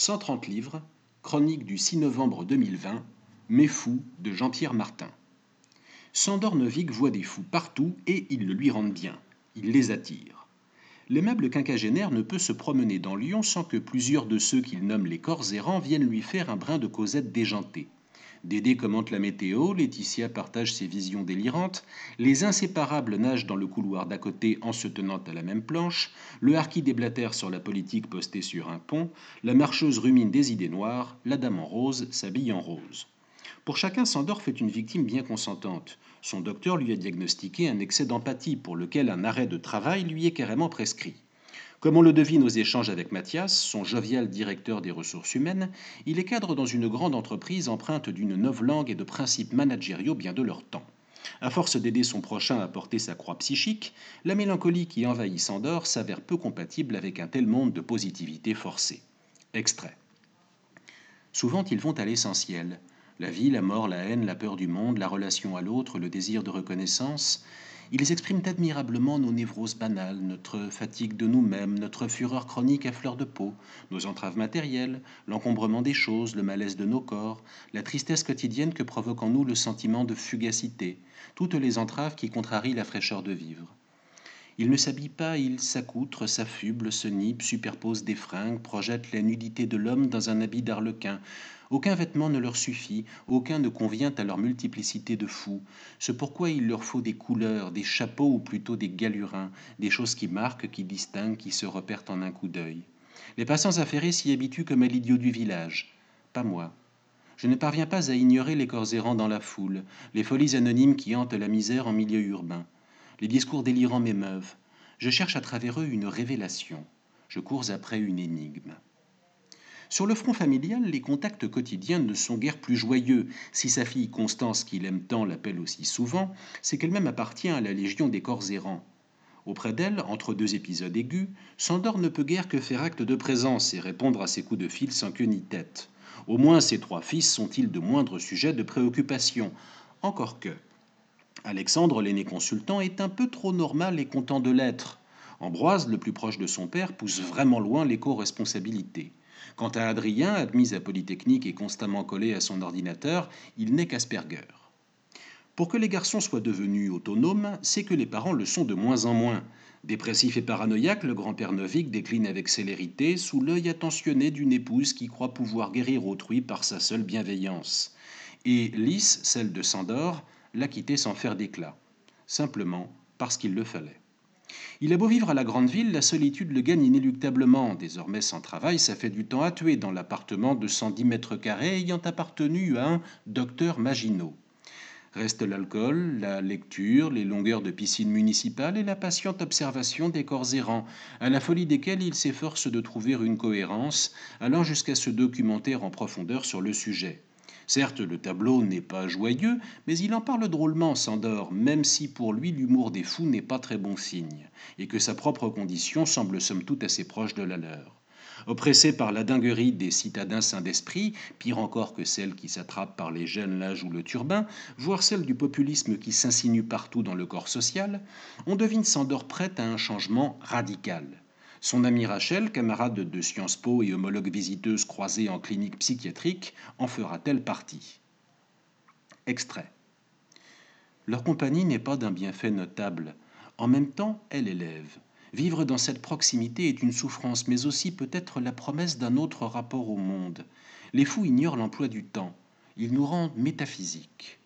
130 livres, chronique du 6 novembre 2020, Mes fous de Jean-Pierre Martin. Sandor Novik voit des fous partout et ils le lui rendent bien. Il les attire. L'aimable quinquagénaire ne peut se promener dans Lyon sans que plusieurs de ceux qu'il nomme les corps errants viennent lui faire un brin de causette déjantée. Dédé commente la météo, Laetitia partage ses visions délirantes, les inséparables nagent dans le couloir d'à côté en se tenant à la même planche, le harki déblatère sur la politique postée sur un pont, la marcheuse rumine des idées noires, la dame en rose s'habille en rose. Pour chacun, Sandor fait une victime bien consentante. Son docteur lui a diagnostiqué un excès d'empathie pour lequel un arrêt de travail lui est carrément prescrit. Comme on le devine aux échanges avec Mathias, son jovial directeur des ressources humaines, il est cadre dans une grande entreprise empreinte d'une langue et de principes managériaux bien de leur temps. À force d'aider son prochain à porter sa croix psychique, la mélancolie qui envahit Sandor s'avère peu compatible avec un tel monde de positivité forcée. Extrait. Souvent ils vont à l'essentiel. La vie, la mort, la haine, la peur du monde, la relation à l'autre, le désir de reconnaissance, ils expriment admirablement nos névroses banales, notre fatigue de nous-mêmes, notre fureur chronique à fleur de peau, nos entraves matérielles, l'encombrement des choses, le malaise de nos corps, la tristesse quotidienne que provoque en nous le sentiment de fugacité, toutes les entraves qui contrarient la fraîcheur de vivre. Il ne s'habille pas, il s'accoutre, s'affuble, se nipe, superpose des fringues, projette la nudité de l'homme dans un habit d'arlequin, aucun vêtement ne leur suffit, aucun ne convient à leur multiplicité de fous. C'est pourquoi il leur faut des couleurs, des chapeaux ou plutôt des galurins, des choses qui marquent, qui distinguent, qui se repèrent en un coup d'œil. Les passants affairés s'y habituent comme à l'idiot du village. Pas moi. Je ne parviens pas à ignorer les corps errants dans la foule, les folies anonymes qui hantent la misère en milieu urbain. Les discours délirants m'émeuvent. Je cherche à travers eux une révélation. Je cours après une énigme. Sur le front familial, les contacts quotidiens ne sont guère plus joyeux. Si sa fille Constance, qu'il aime tant, l'appelle aussi souvent, c'est qu'elle-même appartient à la Légion des corps errants. Auprès d'elle, entre deux épisodes aigus, Sandor ne peut guère que faire acte de présence et répondre à ses coups de fil sans queue ni tête. Au moins ses trois fils sont-ils de moindres sujets de préoccupation. Encore que. Alexandre, l'aîné consultant, est un peu trop normal et content de l'être. Ambroise, le plus proche de son père, pousse vraiment loin l'éco-responsabilité. Quant à Adrien, admis à Polytechnique et constamment collé à son ordinateur, il n'est qu'Asperger. Pour que les garçons soient devenus autonomes, c'est que les parents le sont de moins en moins. Dépressif et paranoïaque, le grand-père Novik décline avec célérité sous l'œil attentionné d'une épouse qui croit pouvoir guérir autrui par sa seule bienveillance. Et Lys, celle de Sandor, l'a quitté sans faire d'éclat, simplement parce qu'il le fallait. Il a beau vivre à la grande ville, la solitude le gagne inéluctablement. Désormais sans travail, ça fait du temps à tuer dans l'appartement de 110 mètres carrés ayant appartenu à un docteur Maginot. Reste l'alcool, la lecture, les longueurs de piscine municipale et la patiente observation des corps errants, à la folie desquels il s'efforce de trouver une cohérence, allant jusqu'à se documenter en profondeur sur le sujet. Certes, le tableau n'est pas joyeux, mais il en parle drôlement, Sandor, même si pour lui l'humour des fous n'est pas très bon signe, et que sa propre condition semble somme toute assez proche de la leur. Oppressé par la dinguerie des citadins sains d'esprit, pire encore que celle qui s'attrape par les jeunes l'âge ou le turbin, voire celle du populisme qui s'insinue partout dans le corps social, on devine Sandor prête à un changement radical. Son amie Rachel, camarade de Sciences Po et homologue visiteuse croisée en clinique psychiatrique, en fera-t-elle partie? Extrait. Leur compagnie n'est pas d'un bienfait notable. En même temps, elle élève. Vivre dans cette proximité est une souffrance, mais aussi peut-être la promesse d'un autre rapport au monde. Les fous ignorent l'emploi du temps. Ils nous rendent métaphysiques.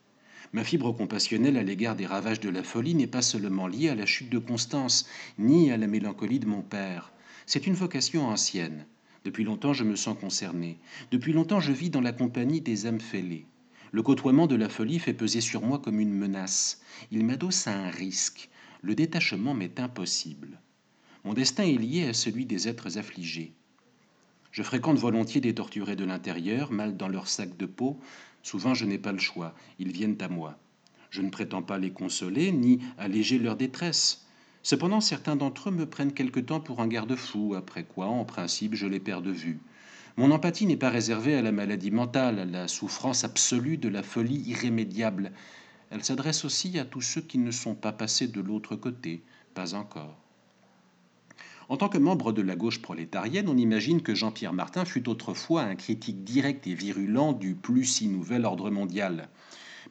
Ma fibre compassionnelle à l'égard des ravages de la folie n'est pas seulement liée à la chute de Constance, ni à la mélancolie de mon père. C'est une vocation ancienne. Depuis longtemps, je me sens concerné. Depuis longtemps, je vis dans la compagnie des âmes fêlées. Le côtoiement de la folie fait peser sur moi comme une menace. Il m'adosse à un risque. Le détachement m'est impossible. Mon destin est lié à celui des êtres affligés. Je fréquente volontiers des torturés de l'intérieur, mal dans leur sac de peau, Souvent je n'ai pas le choix, ils viennent à moi. Je ne prétends pas les consoler ni alléger leur détresse. Cependant, certains d'entre eux me prennent quelque temps pour un garde-fou, après quoi, en principe, je les perds de vue. Mon empathie n'est pas réservée à la maladie mentale, à la souffrance absolue de la folie irrémédiable. Elle s'adresse aussi à tous ceux qui ne sont pas passés de l'autre côté, pas encore. En tant que membre de la gauche prolétarienne, on imagine que Jean-Pierre Martin fut autrefois un critique direct et virulent du plus si nouvel ordre mondial.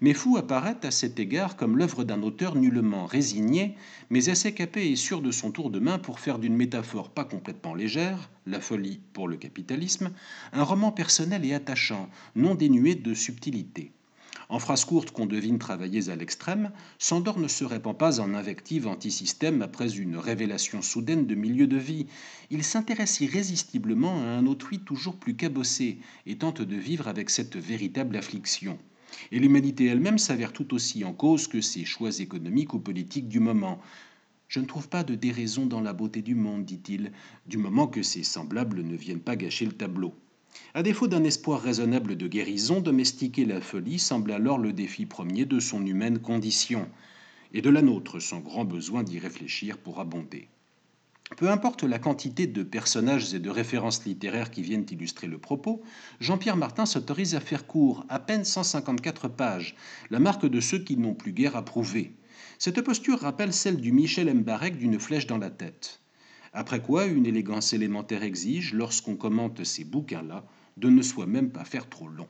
Mais Fou apparaît à cet égard comme l'œuvre d'un auteur nullement résigné, mais assez capé et sûr de son tour de main pour faire d'une métaphore pas complètement légère, la folie pour le capitalisme, un roman personnel et attachant, non dénué de subtilité. En phrases courtes qu'on devine travaillées à l'extrême, Sandor ne se répand pas en invective anti-système après une révélation soudaine de milieu de vie. Il s'intéresse irrésistiblement à un autrui toujours plus cabossé et tente de vivre avec cette véritable affliction. Et l'humanité elle-même s'avère tout aussi en cause que ses choix économiques ou politiques du moment. Je ne trouve pas de déraison dans la beauté du monde, dit-il, du moment que ses semblables ne viennent pas gâcher le tableau. À défaut d'un espoir raisonnable de guérison, domestiquer la folie semble alors le défi premier de son humaine condition, et de la nôtre sans grand besoin d'y réfléchir pour abonder. Peu importe la quantité de personnages et de références littéraires qui viennent illustrer le propos, Jean-Pierre Martin s'autorise à faire court, à peine 154 pages, la marque de ceux qui n'ont plus guère à prouver. Cette posture rappelle celle du Michel Mbarek d'une flèche dans la tête. Après quoi, une élégance élémentaire exige, lorsqu'on commente ces bouquins-là, de ne soi-même pas faire trop long.